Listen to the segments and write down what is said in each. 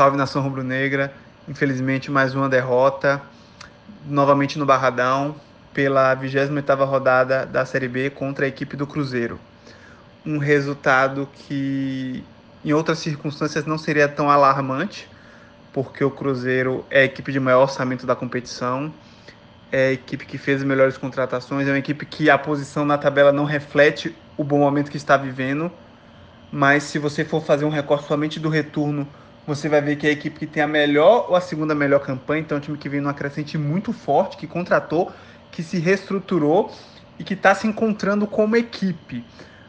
salve nação rubro-negra. Infelizmente, mais uma derrota, novamente no Barradão, pela 28ª rodada da Série B contra a equipe do Cruzeiro. Um resultado que, em outras circunstâncias, não seria tão alarmante, porque o Cruzeiro é a equipe de maior orçamento da competição, é a equipe que fez as melhores contratações, é uma equipe que a posição na tabela não reflete o bom momento que está vivendo, mas se você for fazer um recorte somente do retorno, você vai ver que é a equipe que tem a melhor ou a segunda melhor campanha, então é um time que vem numa crescente muito forte, que contratou, que se reestruturou e que está se encontrando como equipe,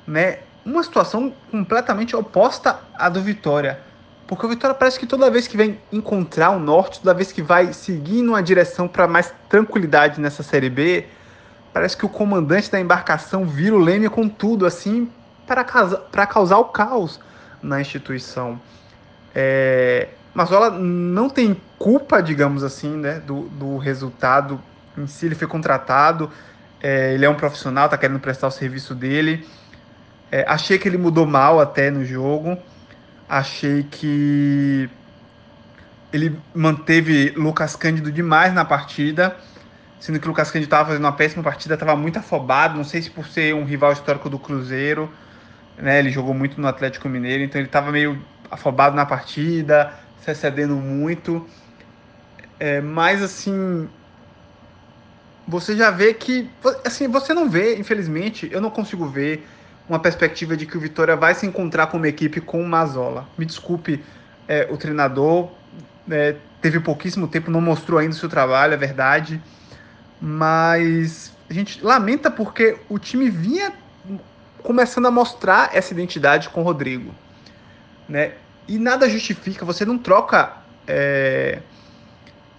né? Uma situação completamente oposta à do Vitória porque o Vitória parece que toda vez que vem encontrar o norte, toda vez que vai seguir numa direção para mais tranquilidade nessa Série B, parece que o comandante da embarcação vira o leme com tudo, assim, para causar, causar o caos na instituição. É, Mazola não tem culpa, digamos assim, né, do, do resultado em si. Ele foi contratado, é, ele é um profissional, está querendo prestar o serviço dele. É, achei que ele mudou mal até no jogo. Achei que ele manteve Lucas Cândido demais na partida, sendo que Lucas Cândido estava fazendo uma péssima partida, estava muito afobado, não sei se por ser um rival histórico do Cruzeiro, né, ele jogou muito no Atlético Mineiro, então ele estava meio afobado na partida, se excedendo muito. É, mas assim, você já vê que, assim, você não vê, infelizmente, eu não consigo ver uma perspectiva de que o Vitória vai se encontrar como equipe com o Mazola. Me desculpe, é, o treinador é, teve pouquíssimo tempo, não mostrou ainda o seu trabalho, é verdade, mas a gente lamenta porque o time vinha começando a mostrar essa identidade com o Rodrigo, né? E nada justifica, você não troca é,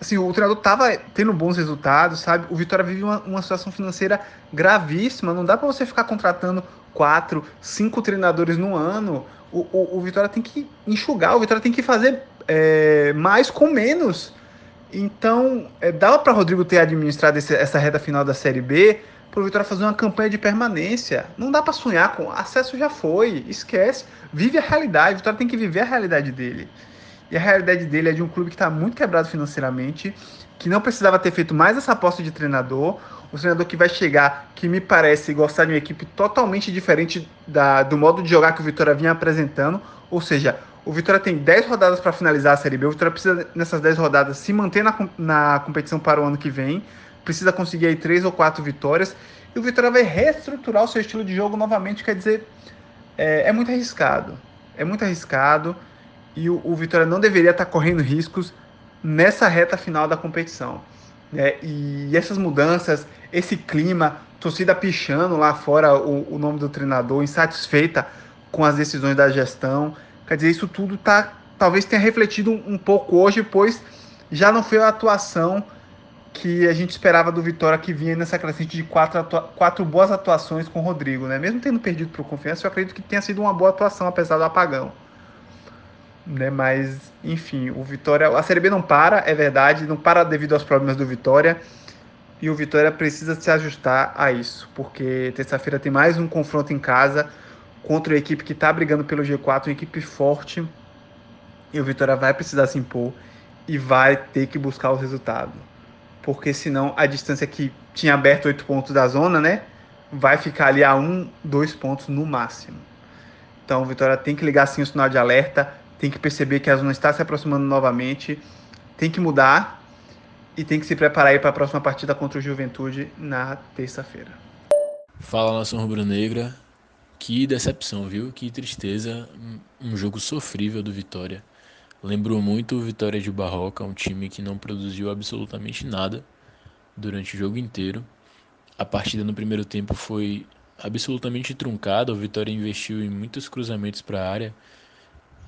assim, o treinador estava tendo bons resultados, sabe? O Vitória vive uma, uma situação financeira gravíssima. Não dá para você ficar contratando quatro, cinco treinadores no ano. O, o, o Vitória tem que enxugar, o Vitória tem que fazer é, mais com menos. Então, é, dava para Rodrigo ter administrado esse, essa reta final da Série B para o Vitória fazer uma campanha de permanência. Não dá para sonhar com acesso já foi, esquece. Vive a realidade, o Vitória tem que viver a realidade dele. E a realidade dele é de um clube que está muito quebrado financeiramente, que não precisava ter feito mais essa aposta de treinador. Um treinador que vai chegar, que me parece gostar de uma equipe totalmente diferente da, do modo de jogar que o Vitória vinha apresentando. Ou seja, o Vitória tem 10 rodadas para finalizar a Série B. O Vitória precisa, nessas 10 rodadas, se manter na, na competição para o ano que vem. Precisa conseguir aí 3 ou 4 vitórias. E o Vitória vai reestruturar o seu estilo de jogo novamente. Quer dizer, é, é muito arriscado. É muito arriscado e o, o Vitória não deveria estar correndo riscos nessa reta final da competição. É, e essas mudanças, esse clima, torcida pichando lá fora o, o, nome do treinador, insatisfeita com as decisões da gestão, quer dizer, isso tudo tá, talvez tenha refletido um, um pouco hoje, pois já não foi a atuação que a gente esperava do Vitória que vinha nessa crescente de quatro, quatro boas atuações com o Rodrigo, né? Mesmo tendo perdido para o Confiança, eu acredito que tenha sido uma boa atuação, apesar do apagão né? Mas, enfim, o Vitória. A Série B não para, é verdade, não para devido aos problemas do Vitória. E o Vitória precisa se ajustar a isso, porque terça-feira tem mais um confronto em casa contra a equipe que está brigando pelo G4, uma equipe forte. E o Vitória vai precisar se impor e vai ter que buscar o resultado. Porque senão a distância que tinha aberto oito pontos da zona, né? Vai ficar ali a um, dois pontos no máximo. Então Vitória tem que ligar sim o sinal de alerta tem que perceber que a zona está se aproximando novamente, tem que mudar e tem que se preparar para a próxima partida contra o Juventude na terça-feira. Fala nação rubro-negra, que decepção, viu? Que tristeza, um jogo sofrível do Vitória. Lembrou muito o Vitória de Barroca, um time que não produziu absolutamente nada durante o jogo inteiro. A partida no primeiro tempo foi absolutamente truncada, o Vitória investiu em muitos cruzamentos para a área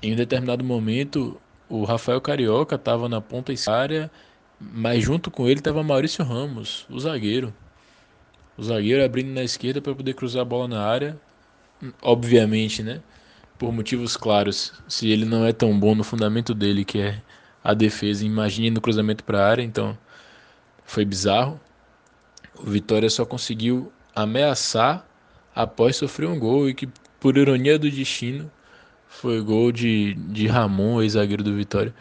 em um determinado momento, o Rafael Carioca estava na ponta esquerda, mas junto com ele estava Maurício Ramos, o zagueiro. O zagueiro abrindo na esquerda para poder cruzar a bola na área. Obviamente, né? Por motivos claros. Se ele não é tão bom no fundamento dele, que é a defesa, imagine no cruzamento para a área. Então, foi bizarro. O Vitória só conseguiu ameaçar após sofrer um gol e que, por ironia do destino, Foi gol de, de Ramon, ex-zagueiro do Vitória.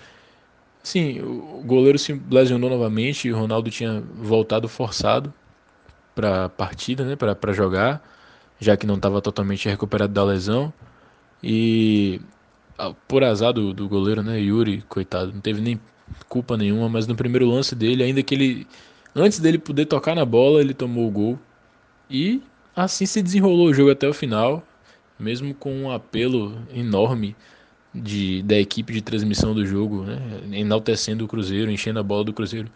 Sim, o goleiro se lesionou novamente o Ronaldo tinha voltado forçado para a partida, né, para jogar, já que não estava totalmente recuperado da lesão. E ah, por azar do, do goleiro, né, Yuri, coitado, não teve nem culpa nenhuma, mas no primeiro lance dele, ainda que ele antes dele poder tocar na bola, ele tomou o gol. E assim se desenrolou o jogo até o final, mesmo com um apelo enorme de, da equipe de transmissão do jogo, né? enaltecendo o Cruzeiro, enchendo a bola do Cruzeiro.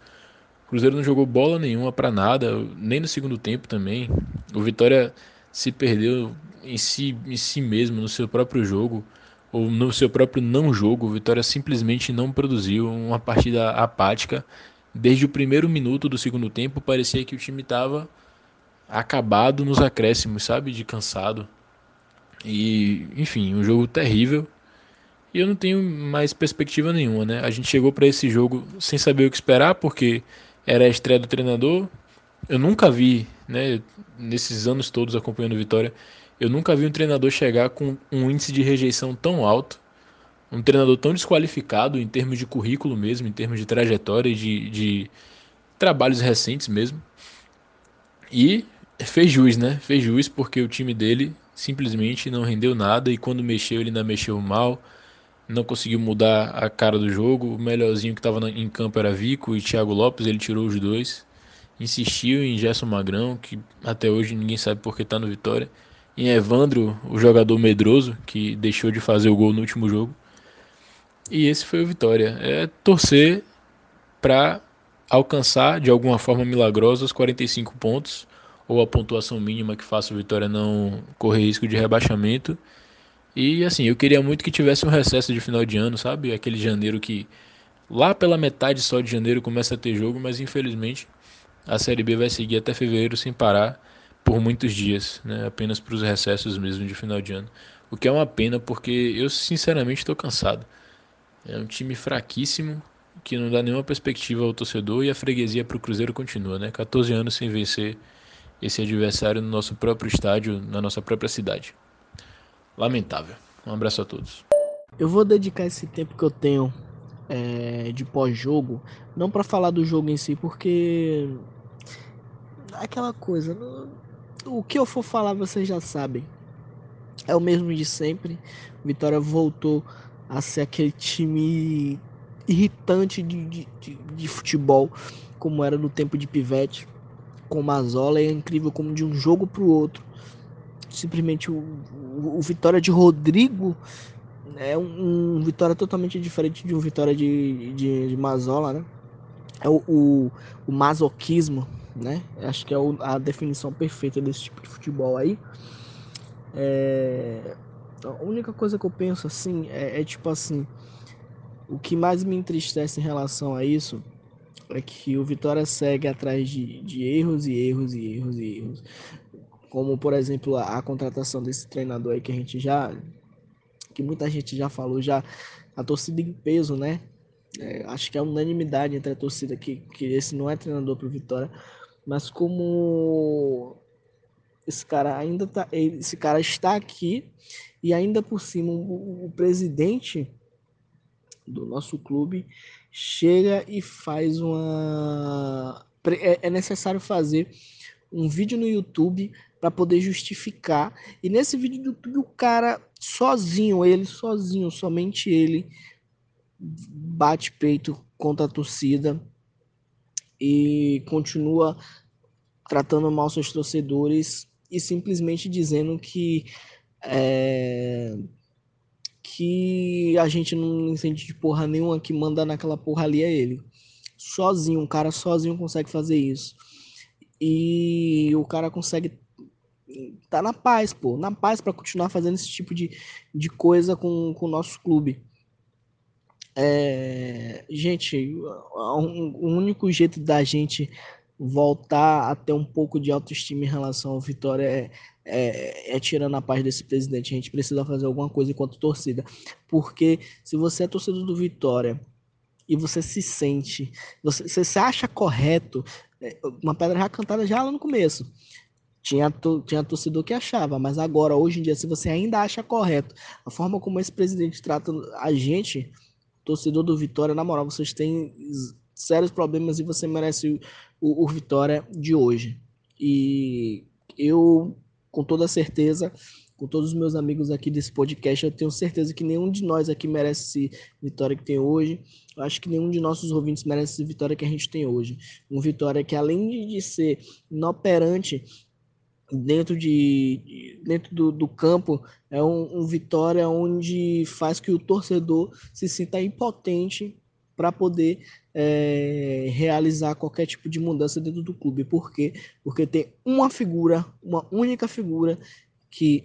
O Cruzeiro não jogou bola nenhuma para nada, nem no segundo tempo também. O Vitória se perdeu em si, em si mesmo, no seu próprio jogo, ou no seu próprio não jogo. O Vitória simplesmente não produziu uma partida apática. Desde o primeiro minuto do segundo tempo, parecia que o time estava acabado nos acréscimos, sabe? De cansado. E, enfim, um jogo terrível. E eu não tenho mais perspectiva nenhuma, né? A gente chegou para esse jogo sem saber o que esperar, porque era a estreia do treinador. Eu nunca vi, né, nesses anos todos acompanhando Vitória, eu nunca vi um treinador chegar com um índice de rejeição tão alto, um treinador tão desqualificado em termos de currículo mesmo, em termos de trajetória, de, de trabalhos recentes mesmo. E fez jus, né? Fez jus porque o time dele simplesmente não rendeu nada e quando mexeu ele ainda mexeu mal não conseguiu mudar a cara do jogo. O melhorzinho que estava em campo era Vico e Thiago Lopes, ele tirou os dois. Insistiu em Gerson Magrão, que até hoje ninguém sabe porque está no Vitória. Em Evandro, o jogador medroso, que deixou de fazer o gol no último jogo. E esse foi o Vitória. É torcer para alcançar de alguma forma milagrosa os 45 pontos ou a pontuação mínima que faça o Vitória não correr risco de rebaixamento e assim, eu queria muito que tivesse um recesso de final de ano, sabe? Aquele janeiro que lá pela metade só de janeiro começa a ter jogo, mas infelizmente a Série B vai seguir até fevereiro sem parar por muitos dias, né? Apenas para os recessos mesmo de final de ano. O que é uma pena porque eu sinceramente estou cansado. É um time fraquíssimo que não dá nenhuma perspectiva ao torcedor e a freguesia para o Cruzeiro continua, né? 14 anos sem vencer esse adversário no nosso próprio estádio, na nossa própria cidade lamentável. Um abraço a todos. Eu vou dedicar esse tempo que eu tenho é, de pós-jogo, não para falar do jogo em si, porque aquela coisa, o que eu for falar vocês já sabem. É o mesmo de sempre. Vitória voltou a ser aquele time irritante de, de, de, de futebol, como era no tempo de Pivete, com Mazola. É incrível como de um jogo para o outro simplesmente o, o, o Vitória de Rodrigo é um, um, Vitória totalmente diferente de um Vitória de, de, de Mazola, né? É o, o, o, masoquismo, né? Acho que é o, a definição perfeita desse tipo de futebol aí. É... A única coisa que eu penso assim é, é tipo assim: o que mais me entristece em relação a isso é que o Vitória segue atrás de, de erros e erros e erros e erros como por exemplo a, a, contratação desse treinador aí que a gente já que muita gente já falou já a torcida em peso né é, acho que é unanimidade entre a torcida que, que esse não é treinador para Vitória mas como esse cara ainda tá esse cara está aqui e ainda por cima o, o presidente do nosso clube chega e faz uma é, é necessário fazer um vídeo no YouTube para poder justificar. E nesse vídeo do YouTube, o cara sozinho, ele sozinho, somente ele, bate peito contra a torcida e continua tratando mal seus torcedores e simplesmente dizendo que é, que a gente não entende de porra nenhuma, que manda naquela porra ali é ele. Sozinho, um cara sozinho consegue fazer isso. E o cara consegue tá na paz, pô, na paz para continuar fazendo esse tipo de, de coisa com, com o nosso clube. É, gente, o único jeito da gente voltar a ter um pouco de autoestima em relação ao Vitória é, é, é, tirando a paz desse presidente. A gente precisa fazer alguma coisa enquanto torcida. Porque se você é torcedor do Vitória e você se sente, você, você se acha correto, é, uma pedra já cantada já lá no começo tinha, tinha torcedor que achava, mas agora, hoje em dia, se você ainda acha correto a forma como esse presidente trata a gente, torcedor do Vitória, na moral, vocês têm sérios problemas e você merece o, o Vitória de hoje. E eu, com toda certeza, com todos os meus amigos aqui desse podcast, eu tenho certeza que nenhum de nós aqui merece esse vitória que tem hoje. Eu acho que nenhum de nossos ouvintes merece esse vitória que a gente tem hoje. Um vitória que, além de ser inoperante dentro, de, dentro do, do campo, é um, um vitória onde faz que o torcedor se sinta impotente para poder é, realizar qualquer tipo de mudança dentro do clube. Por quê? Porque tem uma figura, uma única figura que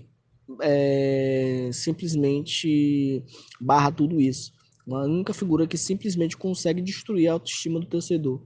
é, simplesmente barra tudo isso. Uma única figura que simplesmente consegue destruir a autoestima do torcedor.